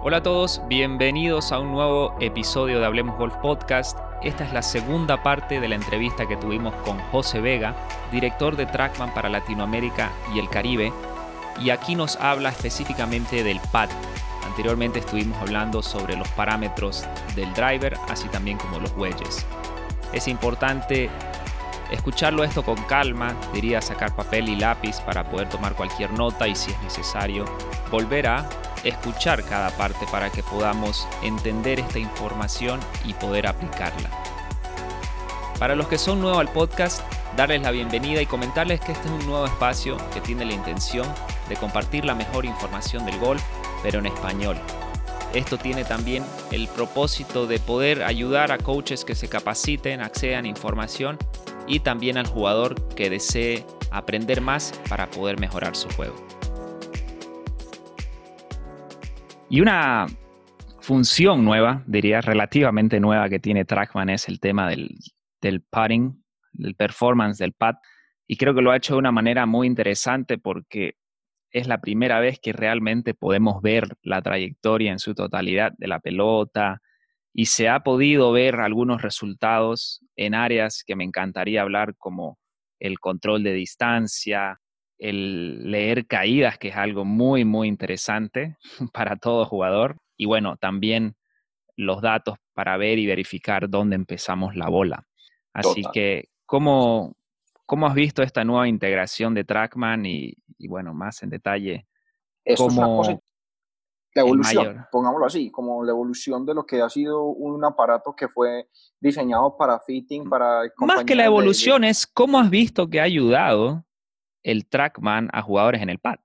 Hola a todos, bienvenidos a un nuevo episodio de Hablemos Golf Podcast. Esta es la segunda parte de la entrevista que tuvimos con José Vega, director de Trackman para Latinoamérica y el Caribe, y aquí nos habla específicamente del pad. Anteriormente estuvimos hablando sobre los parámetros del driver, así también como los wedges. Es importante escucharlo esto con calma, diría sacar papel y lápiz para poder tomar cualquier nota y si es necesario volver a escuchar cada parte para que podamos entender esta información y poder aplicarla. Para los que son nuevos al podcast, darles la bienvenida y comentarles que este es un nuevo espacio que tiene la intención de compartir la mejor información del golf, pero en español. Esto tiene también el propósito de poder ayudar a coaches que se capaciten, accedan a información y también al jugador que desee aprender más para poder mejorar su juego. Y una función nueva, diría relativamente nueva que tiene Trackman es el tema del, del putting, del performance del pad. Y creo que lo ha hecho de una manera muy interesante porque es la primera vez que realmente podemos ver la trayectoria en su totalidad de la pelota y se ha podido ver algunos resultados en áreas que me encantaría hablar como el control de distancia, el leer caídas, que es algo muy, muy interesante para todo jugador. Y bueno, también los datos para ver y verificar dónde empezamos la bola. Así que, ¿cómo, ¿cómo, has visto esta nueva integración de Trackman? Y, bueno, más en detalle, cómo, la evolución, pongámoslo así, como la evolución de lo que ha sido un aparato que fue diseñado para fitting, para... Más que la evolución es cómo has visto que ha ayudado el Trackman a jugadores en el pad?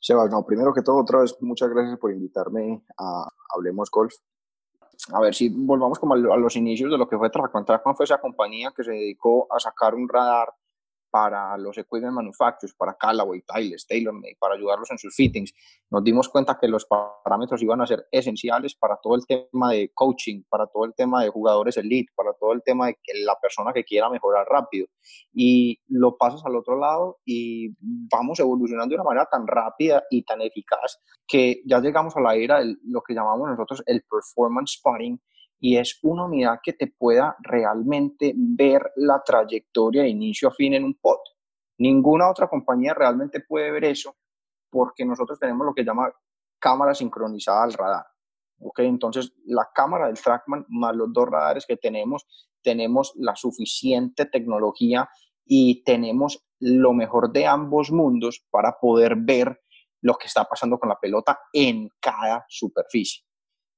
Sebas, no, primero que todo, otra vez, muchas gracias por invitarme a Hablemos Golf. A ver, si volvamos como a los inicios de lo que fue Trackman. Trackman fue esa compañía que se dedicó a sacar un radar para los equipment manufacturers, para Callaway, Tyler, TaylorMade, para ayudarlos en sus fittings. Nos dimos cuenta que los parámetros iban a ser esenciales para todo el tema de coaching, para todo el tema de jugadores elite, para todo el tema de que la persona que quiera mejorar rápido. Y lo pasas al otro lado y vamos evolucionando de una manera tan rápida y tan eficaz que ya llegamos a la era de lo que llamamos nosotros el performance spotting, y es una unidad que te pueda realmente ver la trayectoria de inicio a fin en un pod. Ninguna otra compañía realmente puede ver eso porque nosotros tenemos lo que llama cámara sincronizada al radar. ¿ok? Entonces, la cámara del Trackman más los dos radares que tenemos, tenemos la suficiente tecnología y tenemos lo mejor de ambos mundos para poder ver lo que está pasando con la pelota en cada superficie.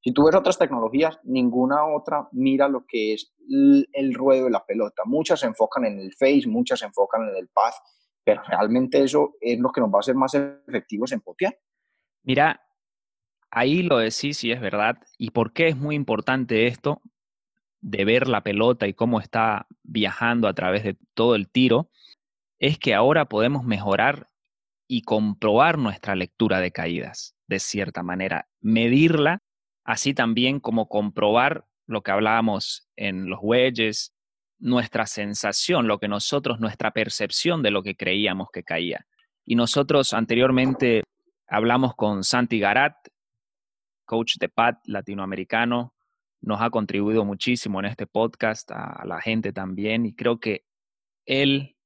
Si tú ves otras tecnologías, ninguna otra mira lo que es el ruedo de la pelota. Muchas se enfocan en el face, muchas se enfocan en el path, pero realmente eso es lo que nos va a hacer más efectivos en potear. Mira, ahí lo decís y es verdad. ¿Y por qué es muy importante esto de ver la pelota y cómo está viajando a través de todo el tiro? Es que ahora podemos mejorar y comprobar nuestra lectura de caídas, de cierta manera, medirla así también como comprobar lo que hablábamos en los wedges, nuestra sensación, lo que nosotros, nuestra percepción de lo que creíamos que caía. Y nosotros anteriormente hablamos con Santi Garat, coach de PAT latinoamericano, nos ha contribuido muchísimo en este podcast, a la gente también, y creo que él,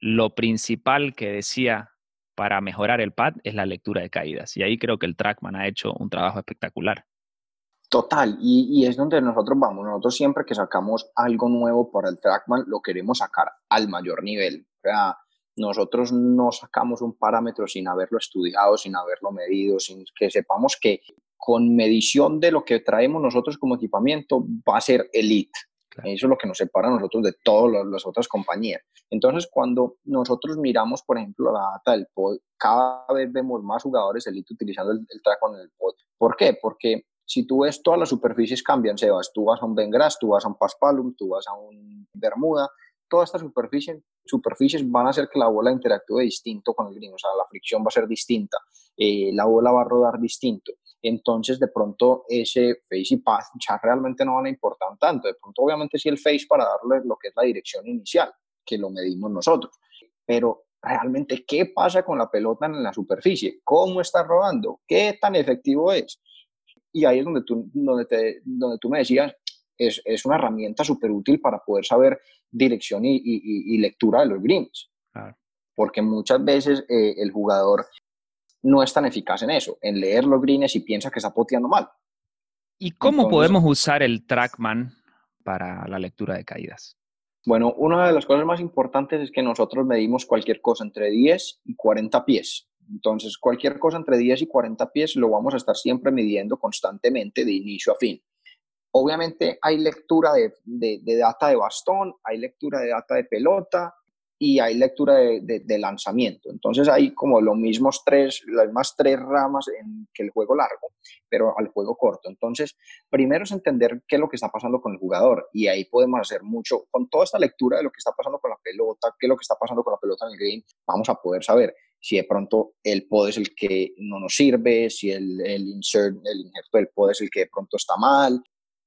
lo principal que decía para mejorar el pad es la lectura de caídas. Y ahí creo que el Trackman ha hecho un trabajo espectacular. Total, y, es donde nosotros vamos. Nosotros siempre que sacamos algo nuevo para el Trackman, lo queremos sacar al mayor nivel. O sea, nosotros no sacamos un parámetro sin haberlo estudiado, sin haberlo medido, sin que sepamos que con medición de lo que traemos nosotros como equipamiento va a ser elite. Eso es lo que nos separa a nosotros de todas las otras compañías. Entonces, cuando nosotros miramos, por ejemplo, la data del pod, cada vez vemos más jugadores elite utilizando el, el Trackman en el pod. ¿Por qué? Porque si tú ves todas las superficies cambian, Sebas, tú vas a un Bengras, tú vas a un Paspalum, tú vas a un Bermuda, todas estas superficies, van a hacer que la bola interactúe distinto con el green, o sea, la fricción va a ser distinta, eh, la bola va a rodar distinto. Entonces, de pronto, ese face y path realmente no van a importar tanto. De pronto, obviamente, sí el face para darle lo que es la dirección inicial, que lo medimos nosotros. Pero realmente, ¿qué pasa con la pelota en la superficie? ¿Cómo está rodando? ¿Qué tan efectivo es? Y ahí es donde tú, donde te, donde tú me decías, es, es una herramienta súper útil para poder saber dirección y, y, y, lectura de los greens. Porque muchas veces eh, el jugador no es tan eficaz en eso, en leer los greens y piensa que está poteando mal. ¿Y cómo podemos usar el Trackman para la lectura de caídas? Bueno, una de las cosas más importantes es que nosotros medimos cualquier cosa entre 10 y 40 pies. Entonces, cualquier cosa entre 10 y 40 pies lo vamos a estar siempre midiendo constantemente de inicio a fin. Obviamente hay lectura de, de, data de bastón, hay lectura de data de pelota, y hay lectura de, lanzamiento. Entonces hay como los mismos tres, las mismas tres ramas en que el juego largo, pero al juego corto. Entonces, primero es entender qué es lo que está pasando con el jugador y ahí podemos hacer mucho, con toda esta lectura de lo que está pasando con la pelota, qué es lo que está pasando con la pelota en el game, vamos a poder saber si de pronto el pod es el que no nos sirve, si el, el insert, el injerto del pod es el que de pronto está mal,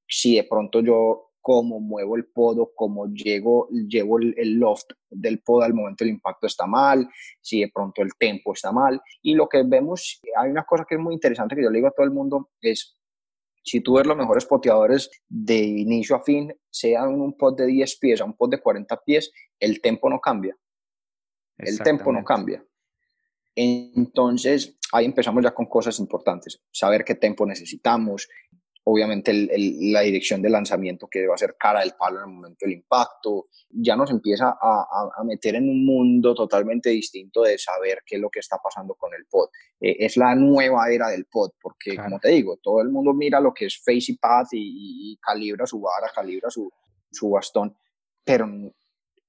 si de pronto yo cómo muevo el podo, cómo llego, llevo el, loft del podo al momento del impacto está mal, si de pronto el tempo está mal. Y lo que vemos, hay una cosa que es muy interesante que yo le digo a todo el mundo, es si tú ves los mejores poteadores de inicio a fin, sean un pod de 10 pies a un pod de 40 pies, el tempo no cambia. El tempo no cambia. Entonces, ahí empezamos ya con cosas importantes. Saber qué tempo necesitamos, obviamente la dirección de lanzamiento que va a ser cara del palo en el momento del impacto, ya nos empieza a, meter en un mundo totalmente distinto de saber qué es lo que está pasando con el pod. Eh, es la nueva era del pod, porque como te digo, todo el mundo mira lo que es face y path y, calibra su vara, calibra su, su bastón, pero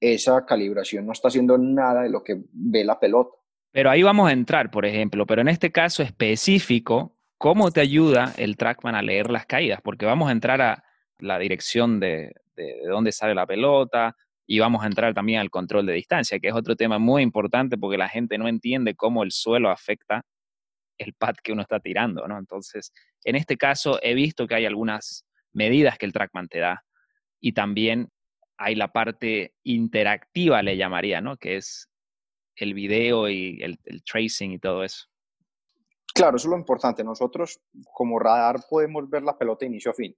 esa calibración no está haciendo nada de lo que ve la pelota. Pero ahí vamos a entrar, por ejemplo, pero en este caso específico, ¿Cómo te ayuda el trackman a leer las caídas? Porque vamos a entrar a la dirección de, dónde sale la pelota y vamos a entrar también al control de distancia, que es otro tema muy importante porque la gente no entiende cómo el suelo afecta el pad que uno está tirando, ¿no? Entonces, en este caso he visto que hay algunas medidas que el trackman te da y también hay la parte interactiva, le llamaría, ¿no? Que es el video y el tracing y todo eso. Claro, eso es lo importante. Nosotros como radar podemos ver la pelota de inicio a fin.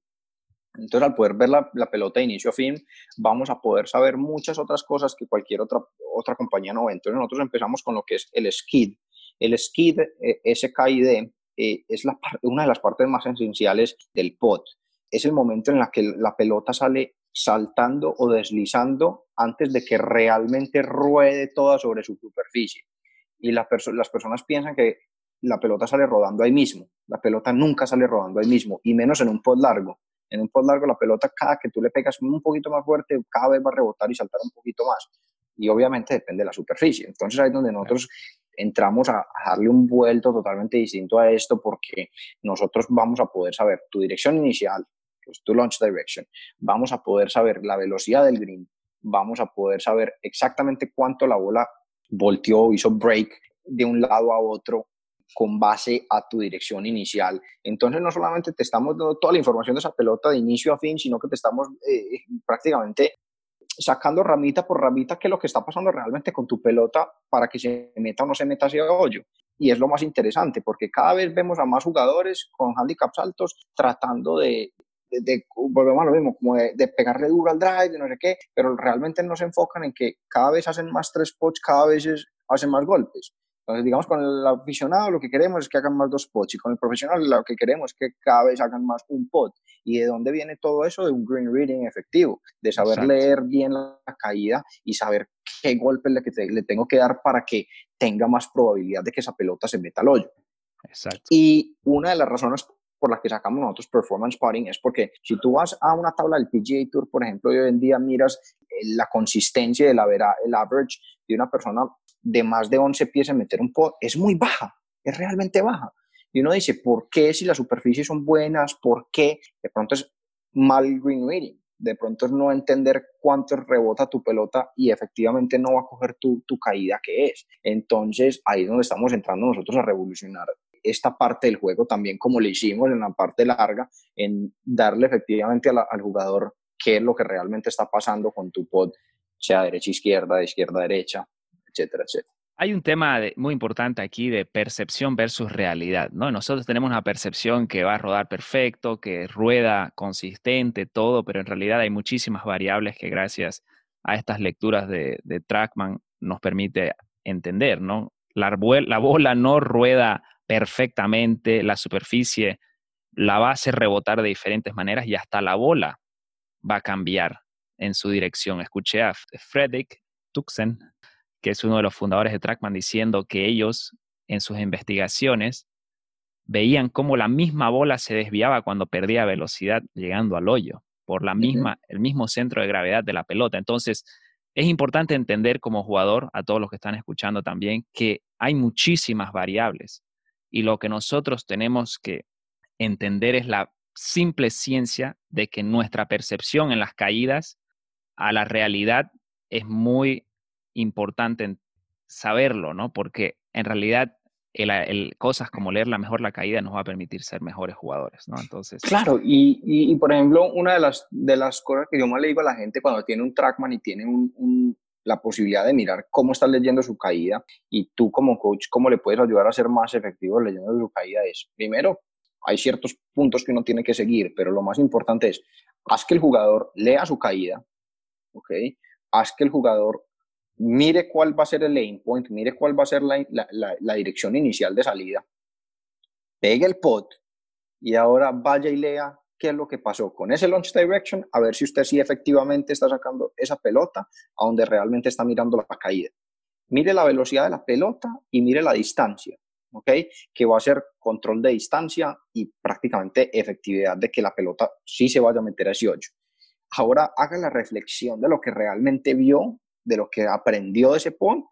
Entonces, al poder ver la, pelota de inicio a fin, vamos a poder saber muchas otras cosas que cualquier otra, otra compañía no ve. Entonces, nosotros empezamos con lo que es el skid. El skid, eh, SKID, eh, es la, una de las partes más esenciales del pot. Es el momento en el que la pelota sale saltando o deslizando antes de que realmente ruede toda sobre su superficie. Y las personas piensan que la pelota sale rodando ahí mismo. La pelota nunca sale rodando ahí mismo, y menos en un pod largo. En un pod largo la pelota cada que tú le pegas un poquito más fuerte, cada vez va a rebotar y saltar un poquito más. Y obviamente depende de la superficie. Entonces ahí es donde nosotros entramos a, darle un vuelto totalmente distinto a esto porque nosotros vamos a poder saber tu dirección inicial, tu launch direction, vamos a poder saber la velocidad del green, vamos a poder saber exactamente cuánto la bola volteó, hizo break de un lado a otro con base a tu dirección inicial. Entonces, no solamente te estamos dando toda la información de esa pelota de inicio a fin, sino que te estamos eh, prácticamente sacando ramita por ramita qué es lo que está pasando realmente con tu pelota para que se meta o no se meta hacia hoyo. Y es lo más interesante, porque cada vez vemos a más jugadores con handicaps altos tratando de, de, volvemos a lo mismo, como de, de, pegarle duro al drive, de no sé qué, pero realmente no se enfocan en que cada vez hacen más tres pots, cada vez hacen más golpes. Entonces, digamos, con el aficionado lo que queremos es que hagan más dos pots y con el profesional lo que queremos es que cada vez hagan más un pot. ¿Y de dónde viene todo eso? De un green reading efectivo, de saber leer bien la caída y saber qué golpe le, le tengo que dar para que tenga más probabilidad de que esa pelota se meta al hoyo. Exacto. Y una de las razones por las que sacamos nosotros performance putting es porque si tú vas a una tabla del PGA Tour, por ejemplo, y hoy en día miras eh, la consistencia del el average de una persona de más de 11 pies en meter un pod es muy baja, es realmente baja. Y uno dice, ¿por qué si las superficies son buenas? ¿Por qué? De pronto es mal green reading, de pronto es no entender cuánto rebota tu pelota y efectivamente no va a coger tu, tu caída que es. Entonces ahí es donde estamos entrando nosotros a revolucionar esta parte del juego también como le hicimos en la parte larga, en darle efectivamente al jugador qué es lo que realmente está pasando con tu pod, sea derecha-izquierda, de izquierda-derecha, etcétera, etcétera. Hay un tema muy importante aquí de percepción versus realidad, ¿no? Nosotros tenemos una percepción que va a rodar perfecto, que rueda consistente, todo, pero en realidad hay muchísimas variables que gracias a estas lecturas de, Trackman nos permite entender, ¿no? La, la bola no rueda perfectamente, la superficie la va a hacer rebotar de diferentes maneras y hasta la bola va a cambiar en su dirección. Escuché a Fredrik Tuxen, que es uno de los fundadores de Trackman, diciendo que ellos en sus investigaciones veían cómo la misma bola se desviaba cuando perdía velocidad llegando al hoyo, por la misma, el mismo centro de gravedad de la pelota. Entonces, es importante entender como jugador, a todos los que están escuchando también, que hay muchísimas variables y lo que nosotros tenemos que entender es la simple ciencia de que nuestra percepción en las caídas a la realidad es muy importante saberlo, ¿no? Porque en realidad el, cosas como leer la mejor la caída nos va a permitir ser mejores jugadores, ¿no? Entonces... Claro, y, y, por ejemplo, una de las, de las cosas que yo más le digo a la gente cuando tiene un trackman y tiene un, la posibilidad de mirar cómo está leyendo su caída y tú como coach, cómo le puedes ayudar a ser más efectivo leyendo su caída es, primero, hay ciertos puntos que uno tiene que seguir, pero lo más importante es, haz que el jugador lea su caída, ¿ok? Haz que el jugador mire cuál va a ser el lane point, mire cuál va a ser la, la, dirección inicial de salida, pegue el pot y ahora vaya y lea qué es lo que pasó con ese launch direction, a ver si usted sí efectivamente está sacando esa pelota a donde realmente está mirando la caída. Mire la velocidad de la pelota y mire la distancia, ¿ok? Que va a ser control de distancia y prácticamente efectividad de que la pelota sí se vaya a meter a ese hoyo. Ahora haga la reflexión de lo que realmente vio de lo que aprendió de ese PON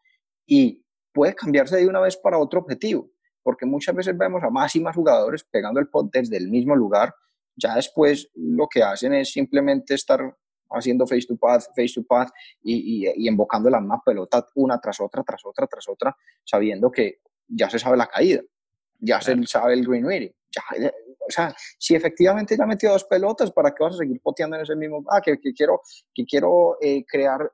y puede cambiarse de una vez para otro objetivo, porque muchas veces vemos a más y más jugadores pegando el pot desde el mismo lugar, ya después lo que hacen es simplemente estar haciendo face to path, face to path y, y, invocando la misma pelota una tras otra, tras otra, tras otra, sabiendo que ya se sabe la caída, ya se sabe el green reading, ya, o sea, si efectivamente ya metió dos pelotas, ¿para qué vas a seguir poteando en ese mismo? Ah, que, quiero, que quiero eh, crear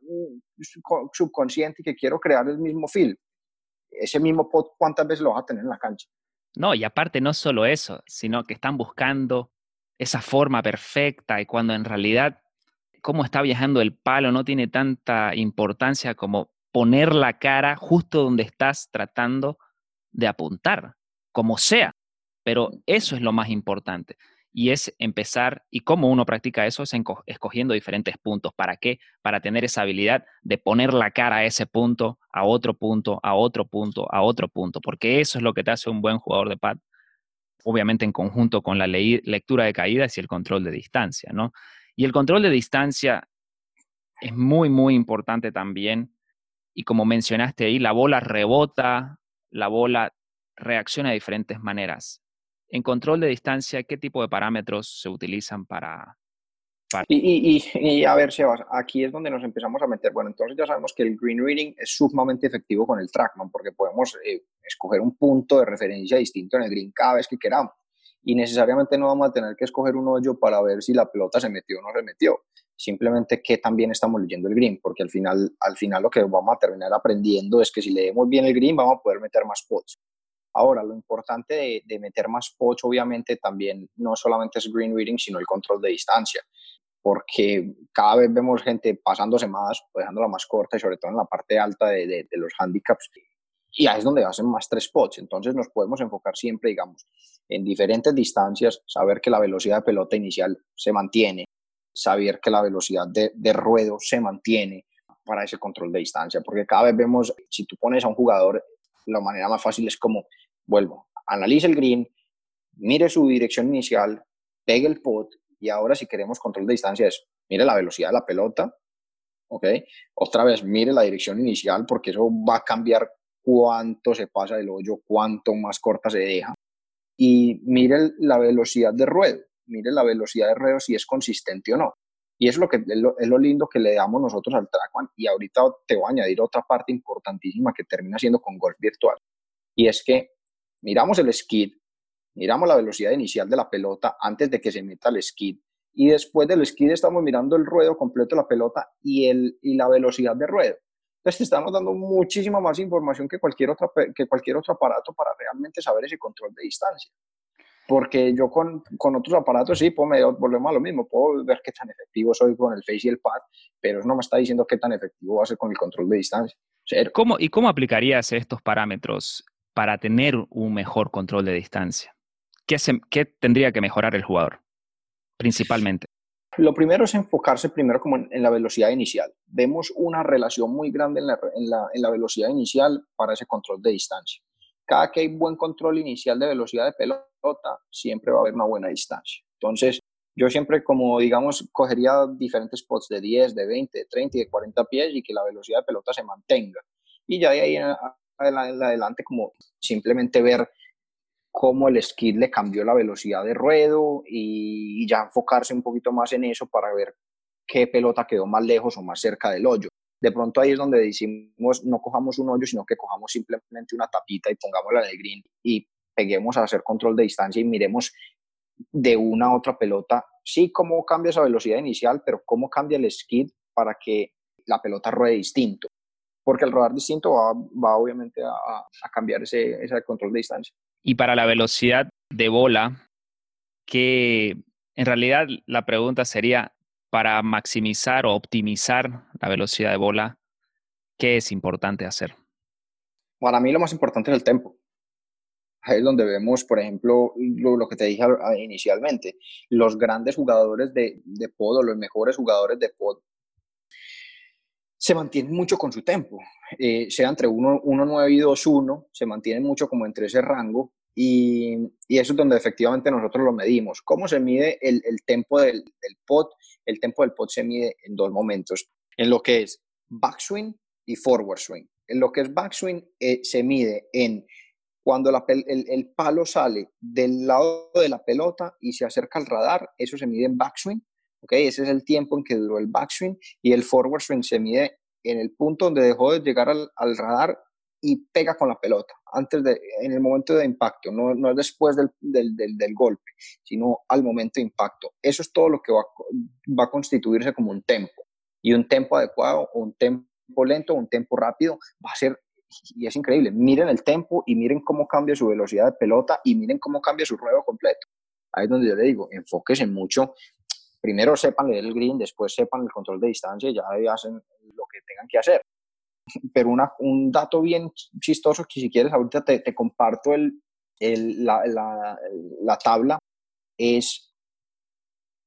subconsciente y que quiero crear el mismo feel. Ese mismo pot, ¿cuántas veces lo vas a tener en la cancha? No, y aparte no solo eso, sino que están buscando esa forma perfecta y cuando en realidad cómo está viajando el palo no tiene tanta importancia como poner la cara justo donde estás tratando de apuntar, como sea. Pero eso es lo más importante. Y es empezar, y cómo uno practica eso, es escogiendo diferentes puntos. ¿Para qué? Para tener esa habilidad de poner la cara a ese punto, a otro punto, a otro punto, a otro punto. Porque eso es lo que te hace un buen jugador de pad. Obviamente en conjunto con la lectura de caídas y el control de distancia, ¿no? Y el control de distancia es muy, muy importante también. Y como mencionaste ahí, la bola rebota, la bola reacciona de diferentes maneras. En control de distancia, ¿qué tipo de parámetros se utilizan para... Y, y, a ver, Sebas, aquí es donde nos empezamos a meter. Bueno, entonces ya sabemos que el green reading es sumamente efectivo con el trackman porque podemos eh, escoger un punto de referencia distinto en el green cada vez que queramos. Y necesariamente no vamos a tener que escoger un hoyo para ver si la pelota se metió o no se metió. Simplemente que también estamos leyendo el green, porque al final, al final lo que vamos a terminar aprendiendo es que si leemos bien el green vamos a poder meter más pots. Ahora, lo importante de, meter más poch, obviamente, también no solamente es green reading, sino el control de distancia, porque cada vez vemos gente pasándose más, dejándola más corta y sobre todo en la parte alta de, los handicaps. Y ahí es donde hacen más tres pots. Entonces nos podemos enfocar siempre, digamos, en diferentes distancias, saber que la velocidad de pelota inicial se mantiene, saber que la velocidad de, de ruedo se mantiene para ese control de distancia, porque cada vez vemos, si tú pones a un jugador, la manera más fácil es como vuelvo, analice el green, mire su dirección inicial, pegue el pot y ahora si queremos control de distancia es, mire la velocidad de la pelota, ¿ok? Otra vez, mire la dirección inicial porque eso va a cambiar cuánto se pasa del hoyo, cuánto más corta se deja. Y mire la velocidad de ruedo, mire la velocidad de ruedo si es consistente o no. Y es lo, que, es lo, es lo lindo que le damos nosotros al Trackman. Y ahorita te voy a añadir otra parte importantísima que termina siendo con golf virtual. Y es que miramos el skid, miramos la velocidad inicial de la pelota antes de que se meta el skid y después del skid estamos mirando el ruedo completo de la pelota y, el, y la velocidad de ruedo. Entonces te estamos dando muchísima más información que cualquier, otra, que cualquier otro aparato para realmente saber ese control de distancia. Porque yo con, con otros aparatos sí, pues me volvemos a lo mismo, puedo ver qué tan efectivo soy con el Face y el Pad, pero no me está diciendo qué tan efectivo va a ser con el control de distancia. ¿Cómo, ¿Y cómo aplicarías estos parámetros para tener un mejor control de distancia? ¿Qué, tendría que mejorar el jugador principalmente? Lo primero es enfocarse primero como en, la velocidad inicial. Vemos una relación muy grande en la, en, la, en la, velocidad inicial para ese control de distancia. Cada que hay buen control inicial de velocidad de pelota, siempre va a haber una buena distancia. Entonces, yo siempre como, digamos, cogería diferentes spots de 10, de 20, de 30 y de 40 pies y que la velocidad de pelota se mantenga. Y ya de ahí en adelante como simplemente ver cómo el skid le cambió la velocidad de ruedo y, ya enfocarse un poquito más en eso para ver qué pelota quedó más lejos o más cerca del hoyo. De pronto ahí es donde decimos no cojamos un hoyo, sino que cojamos simplemente una tapita y pongámosla en el green y peguemos a hacer control de distancia y miremos de una a otra pelota, sí cómo cambia esa velocidad inicial, pero cómo cambia el skid para que la pelota ruede distinto. Porque el rodar distinto va, obviamente a, cambiar ese control de distancia. Y para la velocidad de bola, que en realidad la pregunta sería, para maximizar o optimizar la velocidad de bola, ¿qué es importante hacer? Para mí lo más importante es el tempo. Ahí es donde vemos, por ejemplo, lo, que te dije inicialmente, los grandes jugadores de, de pod o los mejores jugadores de pod se mantienen mucho con su tempo, eh, sea entre 1.9 y 2.1, se mantienen mucho como entre ese rango y, y, eso es donde efectivamente nosotros lo medimos. ¿Cómo se mide el, el tempo del, del pot? El tempo del pot se mide en dos momentos, en lo que es backswing y forward swing. En lo que es backswing eh, se mide en cuando la el, el, palo sale del lado de la pelota y se acerca al radar, eso se mide en backswing. ¿Okay? Ese es el tiempo en que duró el backswing y el forward swing se mide en el punto donde dejó de llegar al, al radar y pega con la pelota, antes de, en el momento de impacto, no, no es después del, del, del, golpe, sino al momento de impacto. Eso es todo lo que va, va a constituirse como un tempo. Y un tempo adecuado, o un tempo lento, o un tempo rápido, va a ser, y es increíble, miren el tempo y miren cómo cambia su velocidad de pelota y miren cómo cambia su ruedo completo. Ahí es donde yo le digo, enfóquense mucho. Primero sepan leer el green, después sepan el control de distancia y ya hacen lo que tengan que hacer pero un dato bien chistoso que si quieres ahorita te, te comparto el, la, la, la, tabla, es,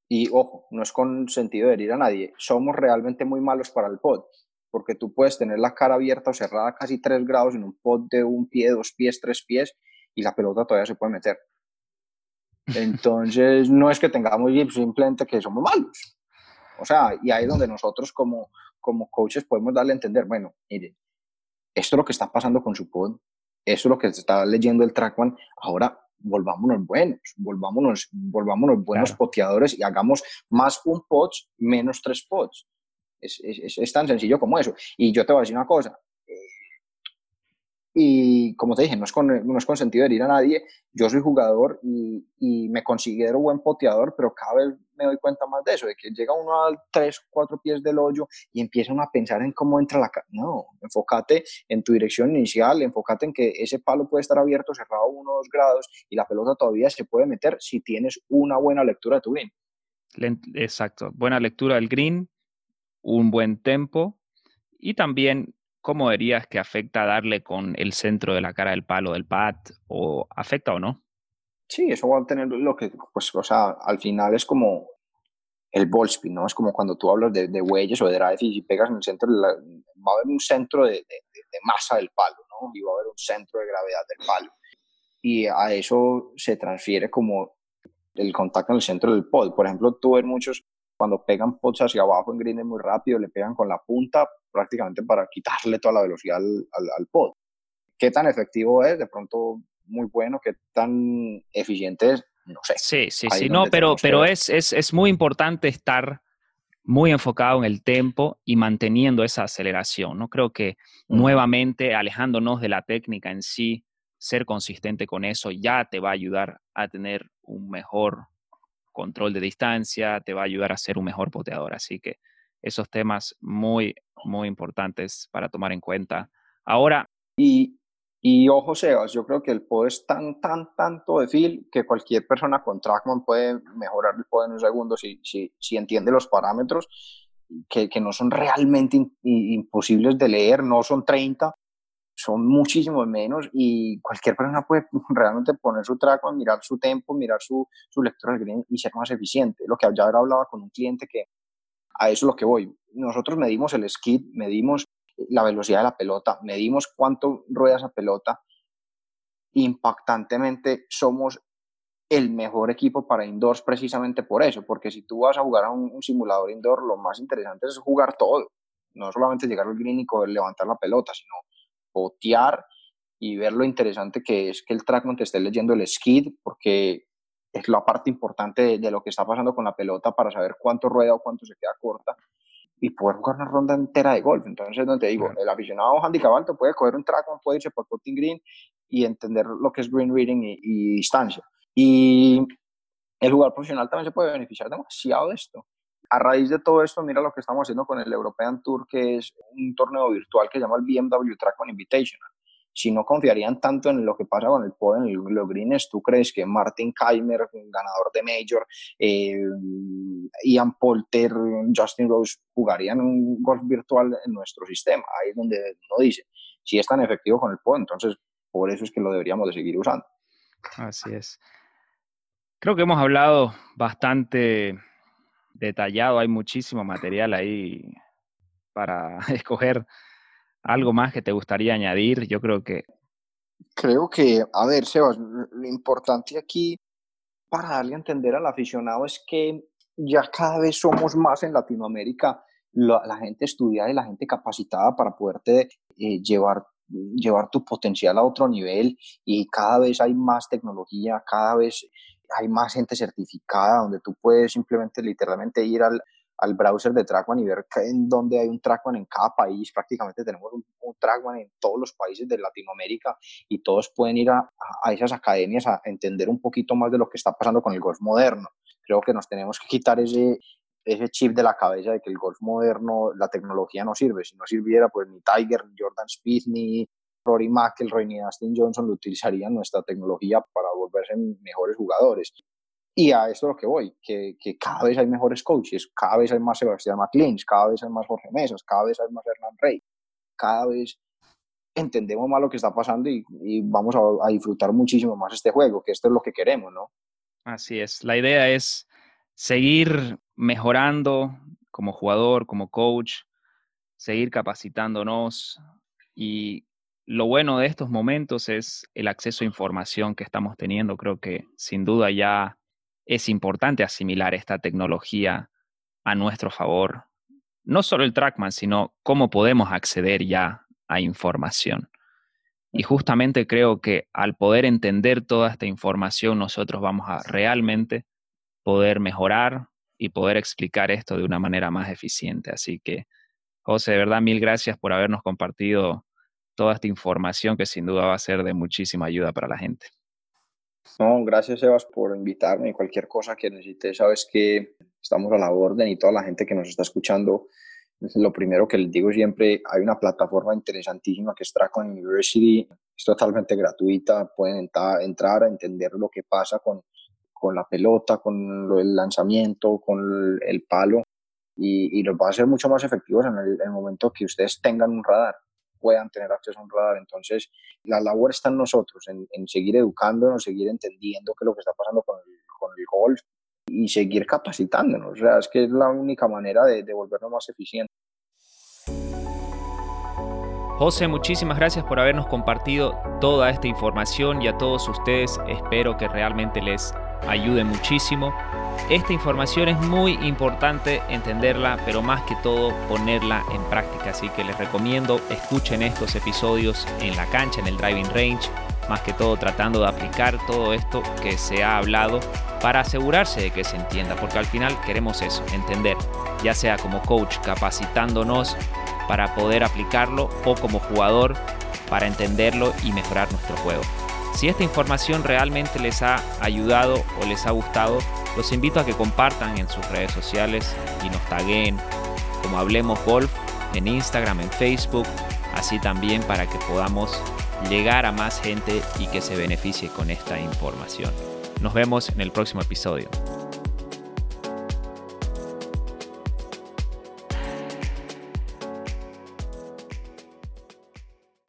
y ojo, no es con sentido de herir a nadie, somos realmente muy malos para el pod, porque tú puedes tener la cara abierta o cerrada casi 3 grados en un pod de un pie, dos pies, tres pies, y la pelota todavía se puede meter. Entonces, no es que tengamos simplemente que somos malos. O sea, y ahí es donde nosotros como, como coaches podemos darle a entender, bueno, mire, esto es lo que está pasando con su pod, esto es lo que se está leyendo el TrackMan, ahora volvámonos buenos, volvámonos, volvámonos buenos poteadores y hagamos más un pod, menos tres pods. Es, es, es, tan sencillo como eso. Y yo te voy a decir una cosa, y como te dije, no es con, no es con herir a nadie. Yo soy jugador y, y, me considero buen poteador, pero cada vez me doy cuenta más de eso, de que llega uno a tres, cuatro pies del hoyo y empieza uno a pensar en cómo entra la... No, enfócate en tu dirección inicial, enfócate en que ese palo puede estar abierto, cerrado uno o dos grados y la pelota todavía se puede meter si tienes una buena lectura de tu green. Exacto, buena lectura del green, un buen tempo y también ¿cómo dirías que afecta darle con el centro de la cara del palo del pad? ¿O afecta o no? Sí, eso va a tener lo que, pues, o sea, al final es como el ball spin, ¿no? Es como cuando tú hablas de, de huellas o de drive y pegas en el centro, va a haber un centro de, de, de, masa del palo, ¿no? Y va a haber un centro de gravedad del palo. Y a eso se transfiere como el contacto en el centro del pod. Por ejemplo, tú ves muchos cuando pegan pods hacia abajo en green muy rápido, le pegan con la punta prácticamente para quitarle toda la velocidad al, al, pod. ¿Qué tan efectivo es? De pronto muy bueno, qué tan eficiente es, no sé. Sí, sí, sí, no, pero, pero es, es, es muy importante estar muy enfocado en el tempo y manteniendo esa aceleración. No creo que nuevamente alejándonos de la técnica en sí, ser consistente con eso ya te va a ayudar a tener un mejor control de distancia, te va a ayudar a ser un mejor poteador. Así que esos temas muy, muy importantes para tomar en cuenta. Ahora... Y, y ojo, Sebas, yo creo que el pod es tan, tan, tanto de feel que cualquier persona con Trackman puede mejorar el pod en un segundo si, si, si entiende los parámetros que, que no son realmente imposibles de leer, no son 30, son muchísimo menos y cualquier persona puede realmente poner su Trackman, mirar su tempo, mirar su, su lectura y ser más eficiente. Lo que ya hablaba con un cliente que a eso es lo que voy. Nosotros medimos el skid, medimos la velocidad de la pelota, medimos cuánto rueda esa pelota. Impactantemente somos el mejor equipo para indoors precisamente por eso, porque si tú vas a jugar a un, simulador indoor, lo más interesante es jugar todo, no solamente llegar al green y levantar la pelota, sino botear y ver lo interesante que es que el trackman te esté leyendo el skid, porque es la parte importante de, lo que está pasando con la pelota para saber cuánto rueda o cuánto se queda corta y poder jugar una ronda entera de golf. Entonces, donde digo, el aficionado handicap alto puede coger un trackman, puede irse por putting green y entender lo que es green reading y, distancia. Y el jugador profesional también se puede beneficiar demasiado de esto. A raíz de todo esto, mira lo que estamos haciendo con el European Tour, que es un torneo virtual que se llama el BMW Trackman Invitational si no confiarían tanto en lo que pasa con el pod en los greens, ¿tú crees que Martin Keimer, ganador de Major, eh, Ian Polter, Justin Rose jugarían un golf virtual en nuestro sistema? Ahí es donde uno dice, si es tan efectivo con el pod, entonces por eso es que lo deberíamos de seguir usando. Así es. Creo que hemos hablado bastante detallado, hay muchísimo material ahí para escoger ¿Algo más que te gustaría añadir? Yo creo que... Creo que, a ver, Sebas, lo importante aquí para darle a entender al aficionado es que ya cada vez somos más en Latinoamérica la, gente estudiada y la gente capacitada para poderte eh, llevar, llevar tu potencial a otro nivel y cada vez hay más tecnología, cada vez hay más gente certificada donde tú puedes simplemente literalmente ir al, al browser de Trackman y ver en dónde hay un Trackman en cada país. Prácticamente tenemos un, Trackman en todos los países de Latinoamérica y todos pueden ir a, a, esas academias a entender un poquito más de lo que está pasando con el golf moderno. Creo que nos tenemos que quitar ese, ese chip de la cabeza de que el golf moderno, la tecnología no sirve. Si no sirviera, pues ni Tiger, ni Jordan Spieth, ni Rory McIlroy, ni Dustin Johnson lo utilizarían nuestra tecnología para volverse mejores jugadores. Y a esto es lo que voy, que, que, cada vez hay mejores coaches, cada vez hay más Sebastián McLean, cada vez hay más Jorge Mesas, cada vez hay más Hernán Rey, cada vez entendemos más lo que está pasando y, y vamos a, a, disfrutar muchísimo más este juego, que esto es lo que queremos, ¿no? Así es, la idea es seguir mejorando como jugador, como coach, seguir capacitándonos y lo bueno de estos momentos es el acceso a información que estamos teniendo. Creo que sin duda ya es importante asimilar esta tecnología a nuestro favor. No solo el Trackman, sino cómo podemos acceder ya a información. Y justamente creo que al poder entender toda esta información, nosotros vamos a realmente poder mejorar y poder explicar esto de una manera más eficiente. Así que, José, de verdad, mil gracias por habernos compartido toda esta información que sin duda va a ser de muchísima ayuda para la gente. No, gracias Sebas por invitarme. Cualquier cosa que necesites, sabes que estamos a la orden y toda la gente que nos está escuchando, lo primero que les digo siempre, hay una plataforma interesantísima que es Tracon University, es totalmente gratuita, pueden entrar, a entender lo que pasa con, con la pelota, con el lanzamiento, con el, palo. Y, y, los va a hacer mucho más efectivos en el momento que ustedes tengan un radar puedan tener acceso a un radar. Entonces, la labor está en nosotros, en, seguir educándonos, seguir entendiendo qué es lo que está pasando con el, con el golf y seguir capacitándonos. O sea, es que es la única manera de, de volvernos más eficientes. José, muchísimas gracias por habernos compartido toda esta información y a todos ustedes espero que realmente les ayude muchísimo. Esta información es muy importante entenderla, pero más que todo ponerla en práctica. Así que les recomiendo escuchen estos episodios en la cancha, en el driving range, más que todo tratando de aplicar todo esto que se ha hablado para asegurarse de que se entienda, porque al final queremos eso, entender, ya sea como coach capacitándonos para poder aplicarlo o como jugador para entenderlo y mejorar nuestro juego. Si esta información realmente les ha ayudado o les ha gustado, los invito a que compartan en sus redes sociales y nos taguen como Hablemos Golf en Instagram, en Facebook, así también para que podamos llegar a más gente y que se beneficie con esta información. Nos vemos en el próximo episodio.